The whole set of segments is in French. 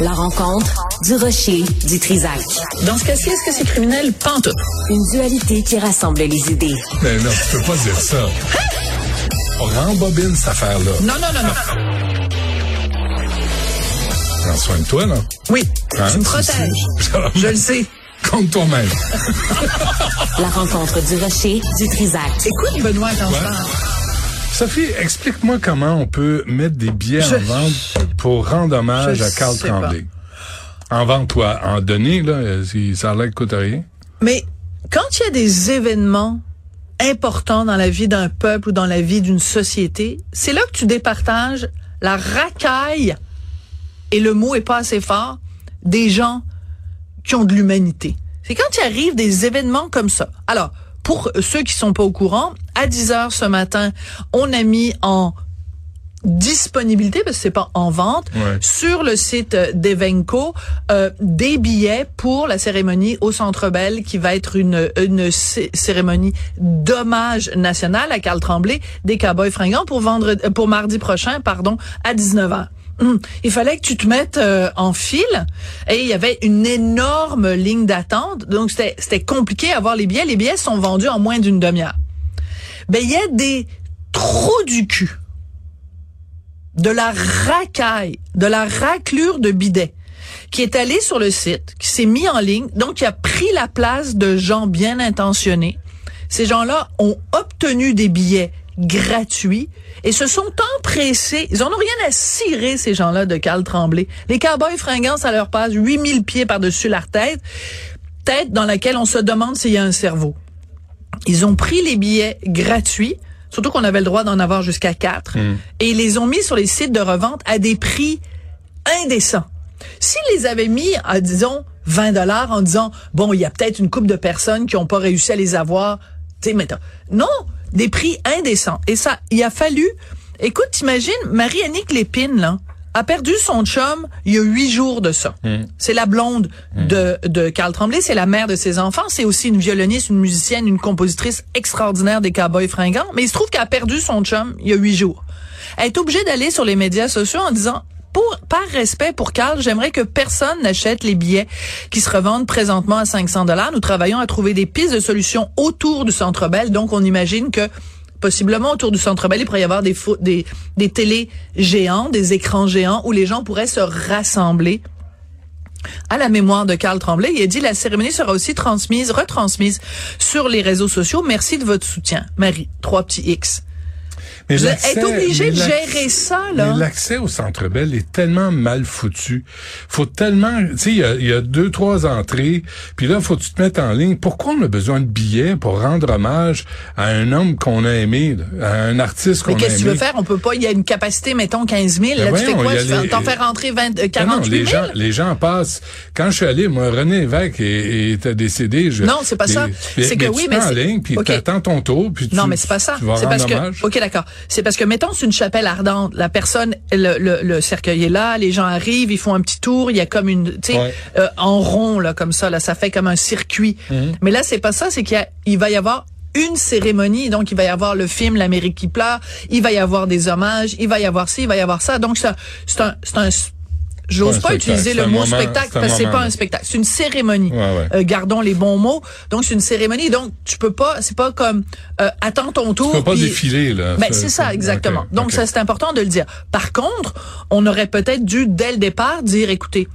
La rencontre du rocher du Trisac. Dans ce cas-ci, est-ce que c'est criminel? Pantoute. Une dualité qui rassemble les idées. Mais non, tu peux pas dire ça. On rembobine cette affaire-là. Non, non, non, non. Prends soin de toi, là. Oui, Hein, tu me protèges. Je le sais. Compte toi-même. La rencontre du rocher du Trisac. Écoute, Benoît, quand je Ouais. parle. Sophie, explique-moi comment on peut mettre des billets Je- en vente pour rendre hommage Je à Carl Tremblay. En vente, toi, en données, là, si ça que coûte rien. Mais quand il y a des événements importants dans la vie d'un peuple ou dans la vie d'une société, c'est là que tu départages la racaille, et le mot est pas assez fort, des gens qui ont de l'humanité. C'est quand il arrive des événements comme ça. Alors, pour ceux qui sont pas au courant, à 10 heures ce matin, on a mis en disponibilité, parce que c'est pas en vente, Ouais. sur le site euh, d'Evenco, euh, des billets pour la cérémonie au Centre Bell, qui va être une, une cé- cérémonie d'hommage national à Carl Tremblay des Cowboys fringants pour vendre, euh, pour mardi prochain, pardon, à 19h. Hum, Il fallait que tu te mettes euh, en file et il y avait une énorme ligne d'attente. Donc, c'était c'était compliqué à avoir les billets. Les billets sont vendus en moins d'une demi-heure. Ben, il y a des trous du cul de la racaille, de la raclure de bidets qui est allé sur le site, qui s'est mis en ligne, donc qui a pris la place de gens bien intentionnés. Ces gens-là ont obtenu des billets gratuits et se sont empressés. Ils en ont rien à cirer, ces gens-là, de Carl Tremblay. Les cowboys fringants, ça leur passe 8000 pieds par-dessus leur tête, tête dans laquelle on se demande s'il y a un cerveau. Ils ont pris les billets gratuits, surtout qu'on avait le droit d'en avoir jusqu'à quatre, et ils les ont mis sur les sites de revente à des prix indécents. S'ils les avaient mis à, disons, 20 dollars en disant, bon, il y a peut-être une couple de personnes qui n'ont pas réussi à les avoir, tu sais. Non, des prix indécents. Et ça, il a fallu, écoute, t'imagines, Marie-Annick Lépine, là, a perdu son chum il y a huit jours de ça. C'est la blonde de, de Carl Tremblay, c'est la mère de ses enfants, c'est aussi une violoniste, une musicienne, une compositrice extraordinaire des Cowboys fringants, mais il se trouve qu'elle a perdu son chum il y a huit jours. Elle est obligée d'aller sur les médias sociaux en disant pour, par respect pour Carl, j'aimerais que personne n'achète les billets qui se revendent présentement à 500 dollars. Nous travaillons à trouver des pistes de solutions autour du Centre Bell. Donc, on imagine que possiblement autour du Centre Bell, il pourrait y avoir des, des, des télés géants, des écrans géants où les gens pourraient se rassembler à la mémoire de Carl Tremblay. Il a dit la cérémonie sera aussi transmise, retransmise sur les réseaux sociaux. Merci de votre soutien. Marie, trois petits X. Mais êtes obligé mais de gérer ça, là. Mais l'accès au Centre Bell est tellement mal foutu. Faut tellement, tu sais, il y a, il y a deux, trois entrées, puis là, faut que tu te mettes en ligne. Pourquoi on a besoin de billets pour rendre hommage à un homme qu'on a aimé, là, à un artiste qu'on Mais a qu'est-ce que tu veux aimé? faire? On peut pas, il y a une capacité, mettons, 15 000. Là, Ben tu fais quoi? Tu T'en fais rentrer 20, euh, Non, non, 48 les 000? gens, les gens passent. Quand je suis allé, moi, René Lévesque est- était décédé. Je, Non, c'est pas ça. mais- C'est que mais oui, tu mais prends en ligne, puis OK. t'attends ton tour, puis tu, Non, mais c'est pas ça. tu C'est parce que, ok, d'accord. C'est parce que, mettons, c'est une chapelle ardente. La personne, le, le, le cercueil est là, les gens arrivent, ils font un petit tour, il y a comme une, tu sais, Ouais. euh, en rond, là, comme ça, là, ça fait comme un circuit. Mhm. Mais là, c'est pas ça, c'est qu'il il va y avoir une cérémonie, donc il va y avoir le film L'Amérique qui pleure, il va y avoir des hommages, il va y avoir ci, il va y avoir ça. Donc, c'est un, c'est un J'ose pas un utiliser le mot moment- spectacle parce que c'est pas un spectacle, c'est une cérémonie. Ouais, ouais. Euh, gardons les bons mots. Donc c'est une cérémonie. Donc tu peux pas, c'est pas comme euh, attends ton tour. Tu peux pas défiler, là. ben, c'est ça, exactement. Donc, ça, c'est important de le dire. Par contre, on aurait peut-être dû, dès le départ, dire, écoutez,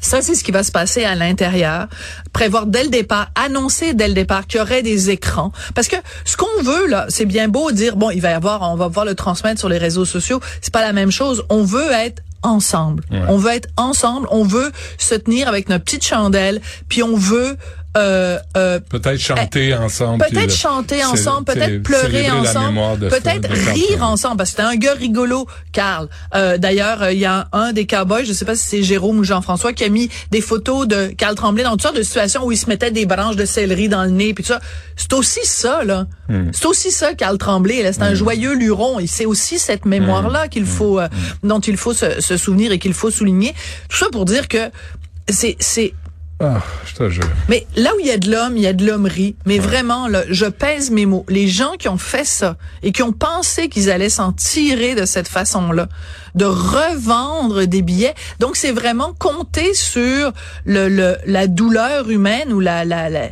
ça, c'est ce qui va se passer à l'intérieur. Prévoir dès le départ, annoncer dès le départ qu'il y aurait des écrans. Parce que ce qu'on veut, là, c'est bien beau dire, bon, il va y avoir, on va pouvoir le transmettre sur les réseaux sociaux. C'est pas la même chose. On veut être ensemble. On veut être ensemble. On veut se tenir avec notre petite chandelle. Puis on veut, euh, euh, Peut-être chanter ensemble. puis Peut-être chanter ensemble, peut-être pleurer ensemble, mémoire peut-être rire Tremblay. ensemble, parce que c'était un gars rigolo, Carl. Euh, D'ailleurs, euh, il y a un des cowboys, je sais pas si c'est Jérôme ou Jean-François, qui a mis des photos de Carl Tremblay dans toutes sortes de situations où il se mettait des branches de céleri dans le nez, puis tout ça. C'est aussi ça, là. Hmm. C'est aussi ça, Carl Tremblay. là. C'est un joyeux luron. Et c'est aussi cette mémoire-là Hmm. qu'il faut, euh, dont il faut se, se souvenir et qu'il faut souligner. Tout ça pour dire que c'est, c'est Ah, je te jure. Mais là où il y a de l'homme, il y a de l'hommerie. Mais vraiment, là, je pèse mes mots. Les gens qui ont fait ça et qui ont pensé qu'ils allaient s'en tirer de cette façon-là, de revendre des billets. Donc, c'est vraiment compter sur le, le, la douleur humaine ou la, la, la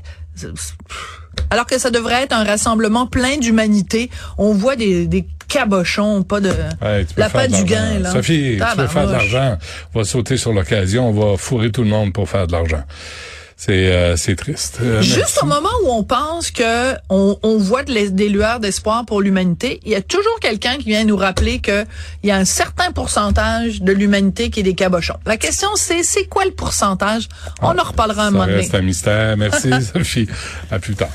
alors que ça devrait être un rassemblement plein d'humanité. On voit des, des cabochons, pas de la pas du gain. Là. Sophie, tu veux faire de l'argent, on va sauter sur l'occasion, on va fourrer tout le monde pour faire de l'argent. C'est euh, c'est triste. Euh, Juste au moment où on pense que on, on voit des lueurs d'espoir pour l'humanité, il y a toujours quelqu'un qui vient nous rappeler que il y a un certain pourcentage de l'humanité qui est des cabochons. La question c'est c'est quoi le pourcentage? On ah, en reparlera un moment donné. C'est un mystère. Merci Sophie. À plus tard.